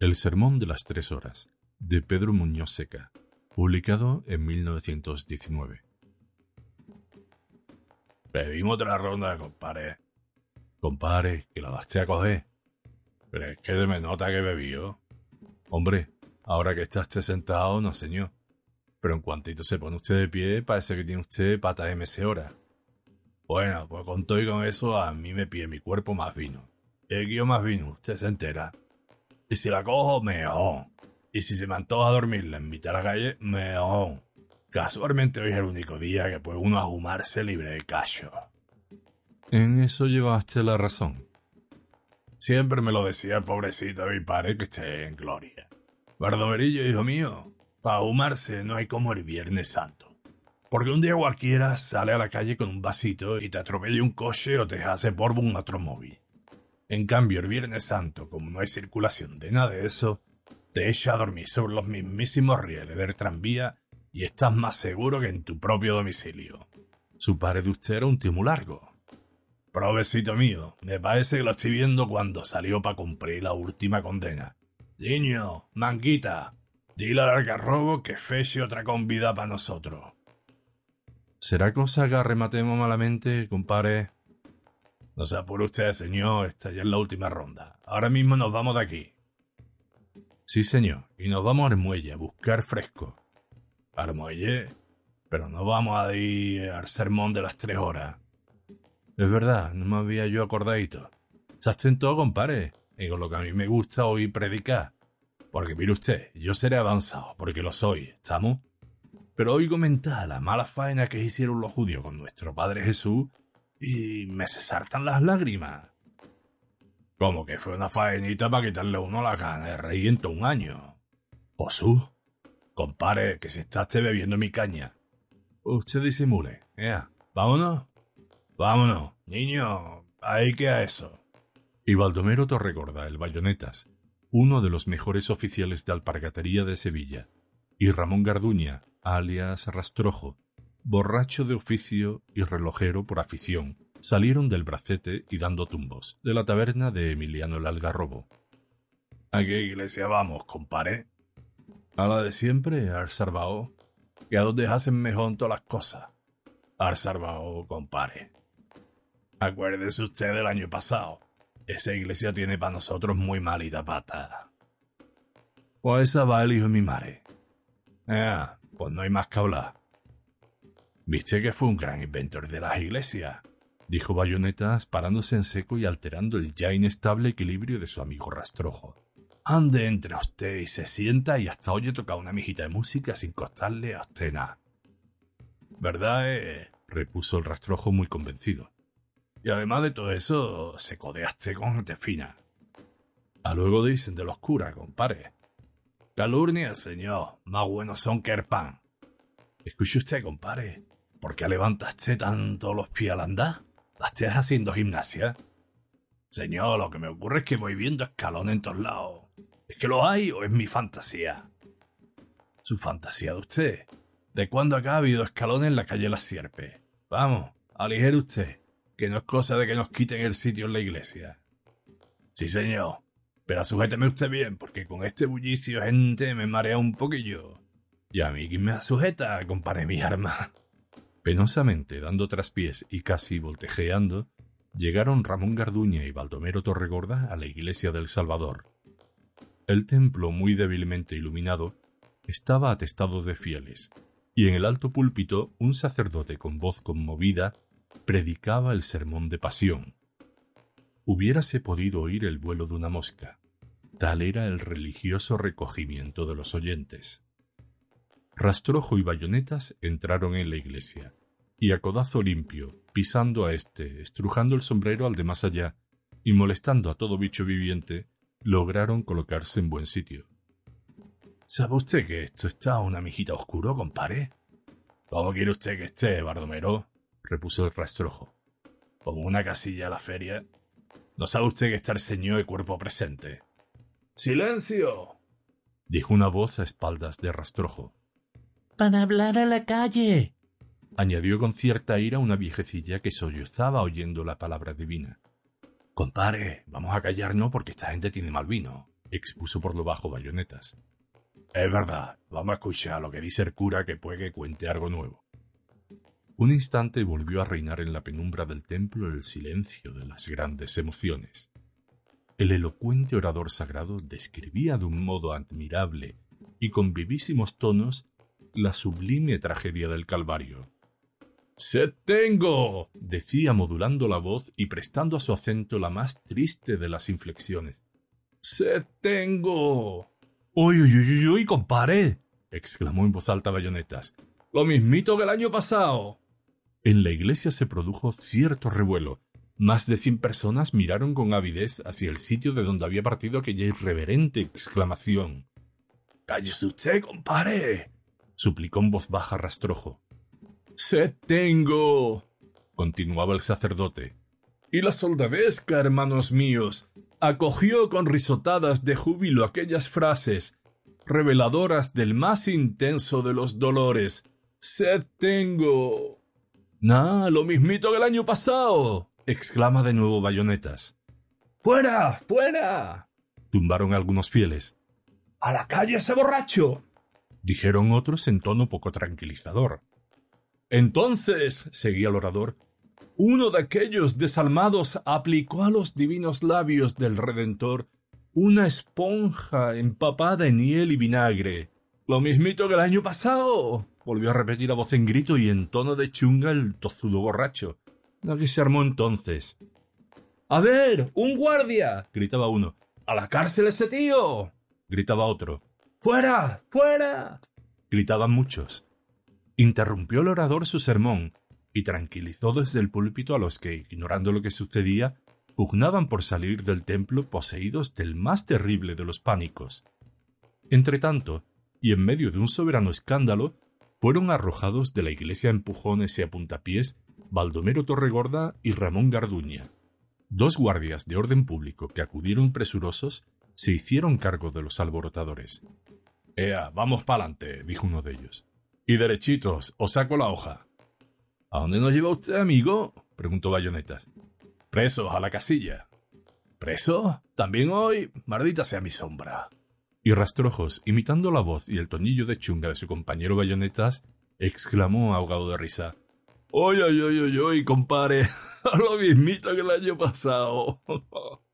El Sermón de las Tres Horas, de Pedro Muñoz Seca, publicado en 1919. Pedimos otra ronda, compadre. Compare, que la vas a coger. Pero es que de me nota que bebió. Hombre, ahora que está usted sentado, no señor. Pero en cuantito se pone usted de pie, parece que tiene usted pata de hora. Bueno, pues con todo y con eso, a mí me pide mi cuerpo más vino. El guío más vino, usted se entera. Y si la cojo, mejor. Y si se me antoja dormirla en mitad de la calle, mejor. Casualmente hoy es el único día que puede uno ahumarse libre de cacho. En eso llevaste la razón. Siempre me lo decía el pobrecito de mi padre que esté en gloria. Bardomerillo, hijo mío, para ahumarse no hay como el Viernes Santo. Porque un día cualquiera sale a la calle con un vasito y te atropella un coche o te hace polvo un automóvil. En cambio, el Viernes Santo, como no hay circulación de nada de eso, te echa a dormir sobre los mismísimos rieles del tranvía y estás más seguro que en tu propio domicilio. Su padre de usted era un tío muy largo. Provecito mío, me parece que lo estoy viendo cuando salió para cumplir la última condena. Niño, manguita, dile al algarrobo que feche otra convida para nosotros. ¿Será cosa que arrematemos malamente, compadre? No se apure usted, señor, esta ya es la última ronda. Ahora mismo nos vamos de aquí. Sí, señor, y nos vamos al muelle a buscar fresco. ¿Al muelle? Pero no vamos a ir al sermón de las tres horas. Es verdad, no me había yo acordadito. Se todo, compadre, y con lo que a mí me gusta oír predicar. Porque mire usted, yo seré avanzado, porque lo soy, ¿estamos? Pero hoy comentar la mala faena que hicieron los judíos con nuestro Padre Jesús y me se saltan las lágrimas. Como que fue una faenita para quitarle uno la gana de reír en todo un año. Posú, compare que si estás bebiendo mi caña. Usted disimule. Ea, vámonos. Vámonos, niño, ahí que a eso. Y Baldomero Torregorda, el Bayonetas, uno de los mejores oficiales de alpargatería de Sevilla, y Ramón Garduña, alias Rastrojo, borracho de oficio y relojero por afición, salieron del bracete y dando tumbos de la taberna de Emiliano el Algarrobo. ¿A qué iglesia vamos, compare? A la de siempre, al Sarbao, que a donde hacen mejor todas las cosas. Al Sarbao, compare. Acuérdese usted del año pasado. Esa iglesia tiene para nosotros muy malita pata. Pues esa va el hijo de mi madre. Ah, pues no hay más que hablar. Viste que fue un gran inventor de las iglesias, dijo Bayonetas parándose en seco y alterando el ya inestable equilibrio de su amigo Rastrojo. Ande entre usted y se sienta y hasta oye tocar una mijita de música sin costarle a usted nada. ¿Verdad? Eh? repuso el Rastrojo muy convencido. Y además de todo eso, se codeaste con gente fina. A luego dicen de los curas, compadre. Calurnia, señor, más buenos son que el pan. Escuche usted, compadre. ¿Por qué levantaste tanto los pies al andar? ¿Estás haciendo gimnasia? Señor, lo que me ocurre es que voy viendo escalones en todos lados. ¿Es que lo hay o es mi fantasía? ¿Su fantasía de usted? ¿De cuándo acá ha habido escalones en la calle Las Sierpes? Vamos, aligere usted, que no es cosa de que nos quiten el sitio en la iglesia. Sí, señor, pero sujéteme usted bien, porque con este bullicio gente me marea un poquillo. Y a mí, ¿quién me sujeta? Compare mi arma. Penosamente, dando traspiés y casi voltejeando, llegaron Ramón Garduña y Baldomero Torregorda a la iglesia del Salvador. El templo, muy débilmente iluminado, estaba atestado de fieles, y en el alto púlpito un sacerdote con voz conmovida predicaba el sermón de pasión. Hubiérase podido oír el vuelo de una mosca. Tal era el religioso recogimiento de los oyentes. Rastrojo y bayonetas entraron en la iglesia, y a codazo limpio, pisando a éste, estrujando el sombrero al de más allá, y molestando a todo bicho viviente, lograron colocarse en buen sitio. ¿Sabe usted que esto está una mijita oscuro, compare? ¿Cómo quiere usted que esté, Bardomero? repuso el rastrojo. Con una casilla a la feria. ¿No sabe usted que está el señor de cuerpo presente? ¡Silencio! dijo una voz a espaldas de rastrojo para hablar a la calle, añadió con cierta ira una viejecilla que sollozaba oyendo la palabra divina. Compare, vamos a callarnos porque esta gente tiene mal vino. expuso por lo bajo Bayonetas. Es verdad, vamos a escuchar lo que dice el cura que puede que cuente algo nuevo. Un instante volvió a reinar en la penumbra del templo el silencio de las grandes emociones. El elocuente orador sagrado describía de un modo admirable y con vivísimos tonos la sublime tragedia del Calvario. Se tengo. decía modulando la voz y prestando a su acento la más triste de las inflexiones. Se tengo. Uy, uy, uy, uy, compadre. exclamó en voz alta Bayonetas. Lo mismito que el año pasado. En la iglesia se produjo cierto revuelo. Más de cien personas miraron con avidez hacia el sitio de donde había partido aquella irreverente exclamación. Cállese usted, compadre, suplicó en voz baja Rastrojo. Se tengo, continuaba el sacerdote. Y la soldadesca, hermanos míos, acogió con risotadas de júbilo aquellas frases reveladoras del más intenso de los dolores. Se tengo. Nah, lo mismito que el año pasado. exclama de nuevo Bayonetas. ¡Fuera! ¡Fuera! tumbaron algunos fieles. ¡A la calle ese borracho! Dijeron otros en tono poco tranquilizador. Entonces, seguía el orador, uno de aquellos desalmados aplicó a los divinos labios del Redentor una esponja empapada en hiel y vinagre. Lo mismito que el año pasado. volvió a repetir a voz en grito y en tono de chunga el tozudo borracho. Lo que se armó entonces. A ver, un guardia. gritaba uno. A la cárcel ese tío. gritaba otro. ¡Fuera! ¡Fuera! gritaban muchos. Interrumpió el orador su sermón y tranquilizó desde el púlpito a los que, ignorando lo que sucedía, pugnaban por salir del templo poseídos del más terrible de los pánicos. Entretanto, y en medio de un soberano escándalo, fueron arrojados de la iglesia empujones y a puntapiés Baldomero Torregorda y Ramón Garduña. Dos guardias de orden público que acudieron presurosos se hicieron cargo de los alborotadores. Ea, vamos pa'lante, dijo uno de ellos. Y derechitos, os saco la hoja. ¿A dónde nos lleva usted, amigo? preguntó Bayonetas. Presos, a la casilla. ¿Preso? ¿También hoy? Maldita sea mi sombra. Y Rastrojos, imitando la voz y el tonillo de chunga de su compañero Bayonetas, exclamó ahogado de risa. ¡Oy, oy, oy, oy, oy, compare! Lo mismito que el año pasado.